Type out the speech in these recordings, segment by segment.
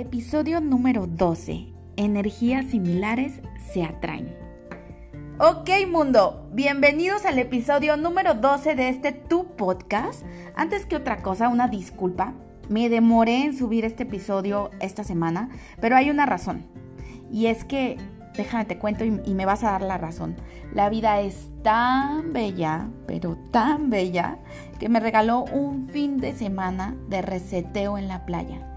Episodio número 12. Energías similares se atraen. Ok mundo, bienvenidos al episodio número 12 de este Tu Podcast. Antes que otra cosa, una disculpa. Me demoré en subir este episodio esta semana, pero hay una razón. Y es que, déjame te cuento y, y me vas a dar la razón. La vida es tan bella, pero tan bella, que me regaló un fin de semana de reseteo en la playa.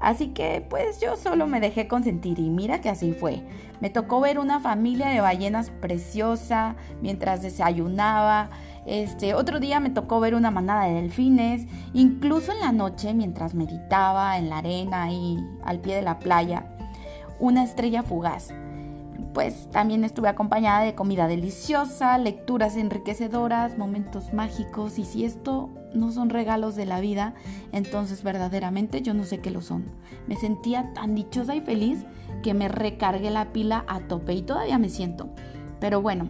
Así que pues yo solo me dejé consentir y mira que así fue. Me tocó ver una familia de ballenas preciosa mientras desayunaba. Este, otro día me tocó ver una manada de delfines, incluso en la noche mientras meditaba en la arena y al pie de la playa, una estrella fugaz. Pues también estuve acompañada de comida deliciosa, lecturas enriquecedoras, momentos mágicos y si esto no son regalos de la vida, entonces verdaderamente yo no sé qué lo son. Me sentía tan dichosa y feliz que me recargué la pila a tope y todavía me siento. Pero bueno,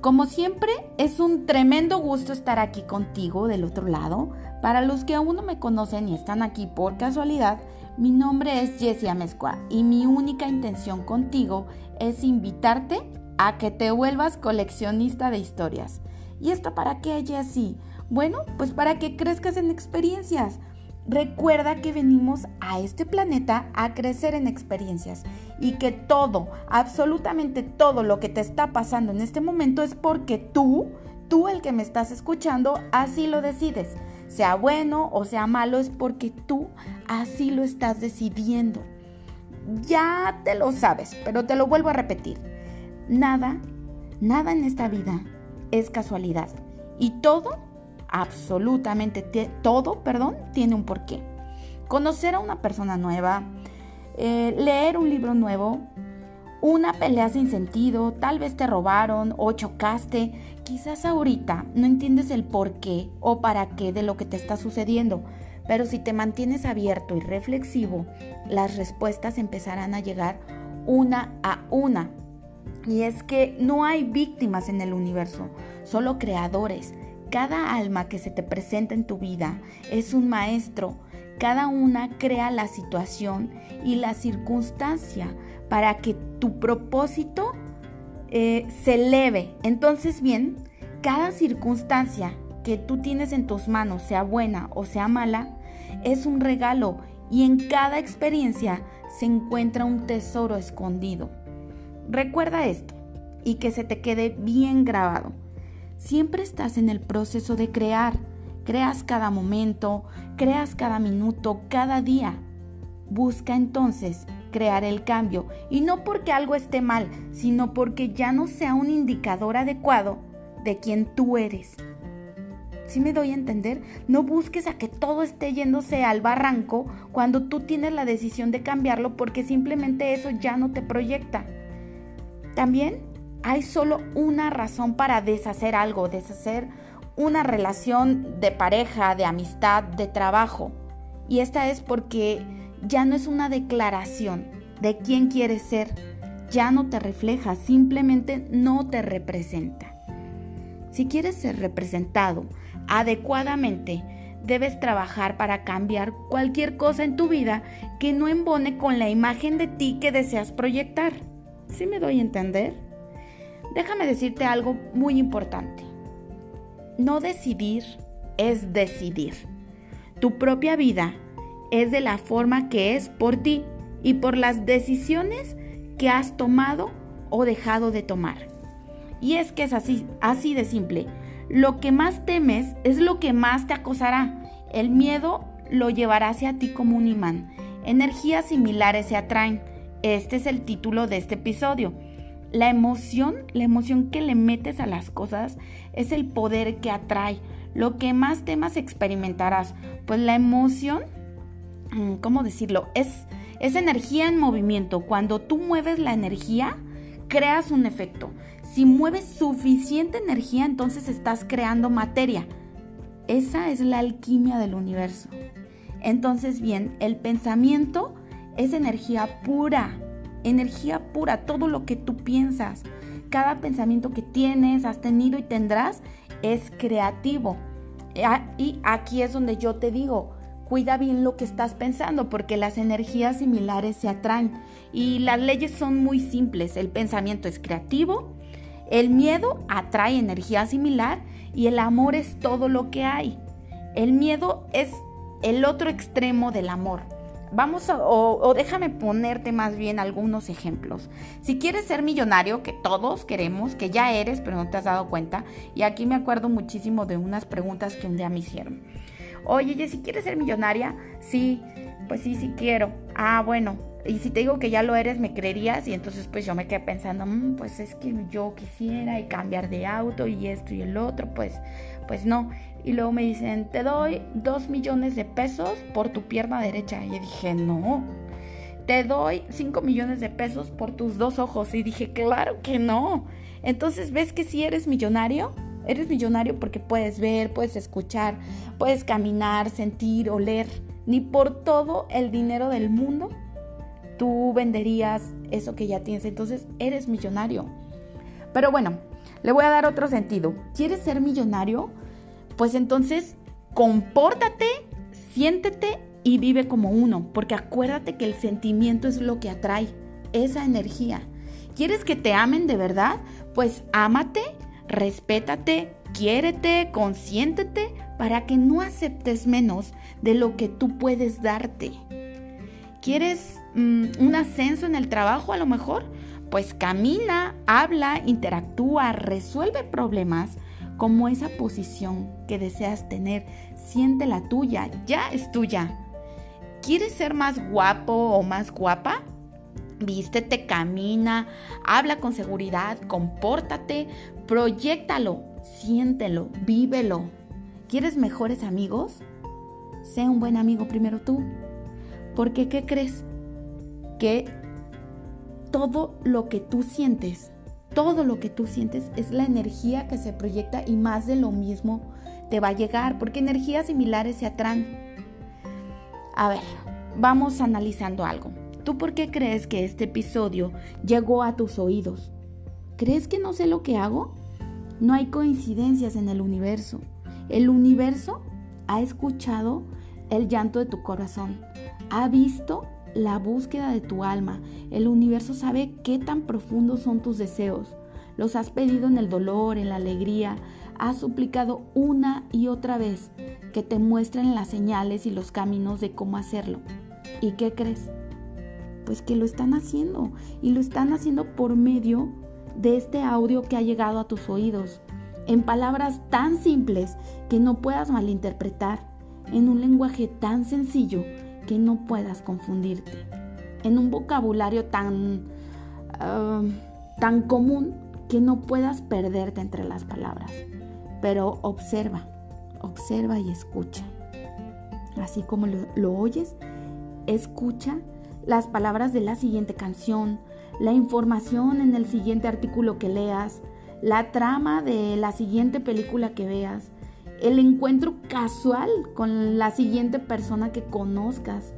como siempre es un tremendo gusto estar aquí contigo del otro lado. Para los que aún no me conocen y están aquí por casualidad, mi nombre es Jessie Amezcua y mi única intención contigo es invitarte a que te vuelvas coleccionista de historias. ¿Y esto para qué, Jessie? Bueno, pues para que crezcas en experiencias. Recuerda que venimos a este planeta a crecer en experiencias y que todo, absolutamente todo lo que te está pasando en este momento es porque tú, tú el que me estás escuchando, así lo decides. Sea bueno o sea malo es porque tú así lo estás decidiendo. Ya te lo sabes, pero te lo vuelvo a repetir. Nada, nada en esta vida es casualidad y todo absolutamente todo, perdón, tiene un porqué. Conocer a una persona nueva, eh, leer un libro nuevo, una pelea sin sentido, tal vez te robaron o chocaste, quizás ahorita no entiendes el por qué o para qué de lo que te está sucediendo, pero si te mantienes abierto y reflexivo, las respuestas empezarán a llegar una a una. Y es que no hay víctimas en el universo, solo creadores. Cada alma que se te presenta en tu vida es un maestro. Cada una crea la situación y la circunstancia para que tu propósito eh, se eleve. Entonces, bien, cada circunstancia que tú tienes en tus manos, sea buena o sea mala, es un regalo y en cada experiencia se encuentra un tesoro escondido. Recuerda esto y que se te quede bien grabado. Siempre estás en el proceso de crear. Creas cada momento, creas cada minuto, cada día. Busca entonces crear el cambio y no porque algo esté mal, sino porque ya no sea un indicador adecuado de quien tú eres. Si me doy a entender? No busques a que todo esté yéndose al barranco cuando tú tienes la decisión de cambiarlo porque simplemente eso ya no te proyecta. También hay solo una razón para deshacer algo, deshacer una relación de pareja, de amistad, de trabajo. Y esta es porque ya no es una declaración de quién quieres ser, ya no te refleja, simplemente no te representa. Si quieres ser representado adecuadamente, debes trabajar para cambiar cualquier cosa en tu vida que no embone con la imagen de ti que deseas proyectar. ¿Sí me doy a entender? déjame decirte algo muy importante. No decidir es decidir. Tu propia vida es de la forma que es por ti y por las decisiones que has tomado o dejado de tomar. Y es que es así, así de simple. Lo que más temes es lo que más te acosará. El miedo lo llevará hacia ti como un imán. Energías similares se atraen. Este es el título de este episodio. La emoción, la emoción que le metes a las cosas es el poder que atrae. Lo que más temas experimentarás, pues la emoción, mm, ¿cómo decirlo? Es, es energía en movimiento. Cuando tú mueves la energía, creas un efecto. Si mueves suficiente energía, entonces estás creando materia. Esa es la alquimia del universo. Entonces, bien, el pensamiento es energía pura energía pura, todo lo que tú piensas, cada pensamiento que tienes, has tenido y tendrás es creativo. Y aquí es donde yo te digo, cuida bien lo que estás pensando porque las energías similares se atraen y las leyes son muy simples. El pensamiento es creativo, el miedo atrae energía similar y el amor es todo lo que hay. El miedo es el otro extremo del amor. Vamos a, o, déjame ponerte más bien algunos ejemplos. Si quieres ser millonario, que todos queremos, que ya eres, pero no te has dado cuenta, y aquí me acuerdo muchísimo de unas preguntas que un día me hicieron. Oye, si quieres ser millonaria? Sí, pues sí, sí quiero. Ah, bueno, y si te digo que ya lo eres, me creerías. Y entonces pues yo me quedé pensando, mm, pues es que yo quisiera y cambiar de auto y esto y el otro, pues, pues no. Y luego me dicen, te doy dos millones de pesos por tu pierna derecha. Y yo dije, no. Te doy cinco millones de pesos por tus dos ojos. Y dije, claro que no. Entonces, ¿ves que si eres millonario? Eres millonario porque puedes ver, puedes escuchar, puedes caminar, sentir, oler. Ni por todo el dinero del mundo tú venderías eso que ya tienes. Entonces, eres millonario. Pero bueno, le voy a dar otro sentido. ¿Quieres ser millonario? Pues entonces, compórtate, siéntete y vive como uno, porque acuérdate que el sentimiento es lo que atrae esa energía. ¿Quieres que te amen de verdad? Pues ámate, respétate, quiérete, consiéntete para que no aceptes menos de lo que tú puedes darte. ¿Quieres mm, un ascenso en el trabajo a lo mejor? Pues camina, habla, interactúa, resuelve problemas como esa posición que deseas tener. Siente la tuya, ya es tuya. ¿Quieres ser más guapo o más guapa? Vístete, camina, habla con seguridad, compórtate, proyectalo, siéntelo, vívelo. ¿Quieres mejores amigos? Sé un buen amigo primero tú. Porque, ¿qué crees? Que todo lo que tú sientes, todo lo que tú sientes es la energía que se proyecta y más de lo mismo te va a llegar, porque energías similares se atraen. A ver, vamos analizando algo. ¿Tú por qué crees que este episodio llegó a tus oídos? ¿Crees que no sé lo que hago? No hay coincidencias en el universo. El universo ha escuchado el llanto de tu corazón, ha visto la búsqueda de tu alma. El universo sabe qué tan profundos son tus deseos. Los has pedido en el dolor, en la alegría. Has suplicado una y otra vez que te muestren las señales y los caminos de cómo hacerlo. ¿Y qué crees? Pues que lo están haciendo. Y lo están haciendo por medio de este audio que ha llegado a tus oídos. En palabras tan simples que no puedas malinterpretar. En un lenguaje tan sencillo que no puedas confundirte. En un vocabulario tan, ah, tan común que no puedas perderte entre las palabras. Pero observa, observa y escucha. Así como lo, lo oyes, escucha las palabras de la siguiente canción, la información en el siguiente artículo que leas, la trama de la siguiente película que veas, el encuentro casual con la siguiente persona que conozcas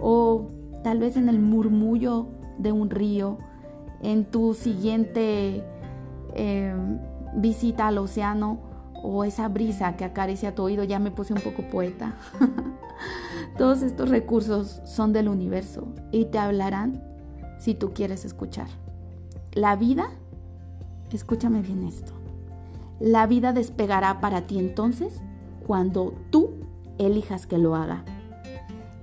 o tal vez en el murmullo de un río, en tu siguiente em, visita al océano o esa brisa que acaricia tu oído, ya me puse un poco poeta. Todos estos recursos son del universo y te hablarán si tú quieres escuchar. La vida, escúchame bien esto, la vida despegará para ti entonces cuando tú elijas que lo haga.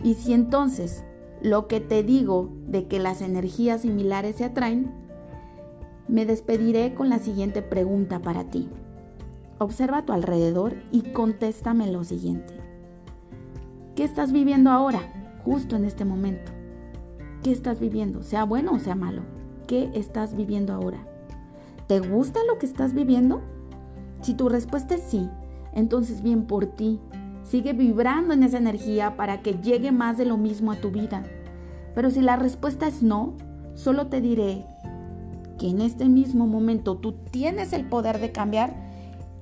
Y si entonces lo que te digo de que las energías similares se atraen, me despediré con la siguiente pregunta para ti. Observa a tu alrededor y contéstame lo siguiente. ¿Qué estás viviendo ahora, justo en este momento? ¿Qué estás viviendo? Sea bueno o sea malo. ¿Qué estás viviendo ahora? ¿Te gusta lo que estás viviendo? Si tu respuesta es sí, entonces bien por ti. Sigue vibrando en esa energía para que llegue más de lo mismo a tu vida. Pero si la respuesta es no, solo te diré que en este mismo momento tú tienes el poder de cambiar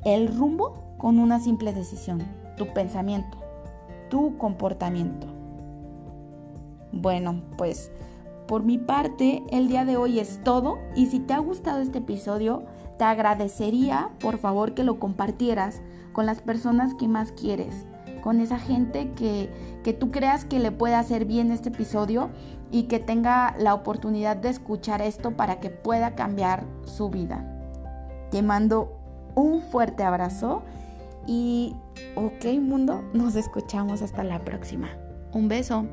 el rumbo con una simple decisión, tu pensamiento, tu comportamiento. Bueno, pues por mi parte el día de hoy es todo y si te ha gustado este episodio, te agradecería por favor que lo compartieras con las personas que más quieres, con esa gente que, que tú creas que le pueda hacer bien este episodio y que tenga la oportunidad de escuchar esto para que pueda cambiar su vida. Te mando un fuerte abrazo y, ok mundo, nos escuchamos hasta la próxima. Un beso.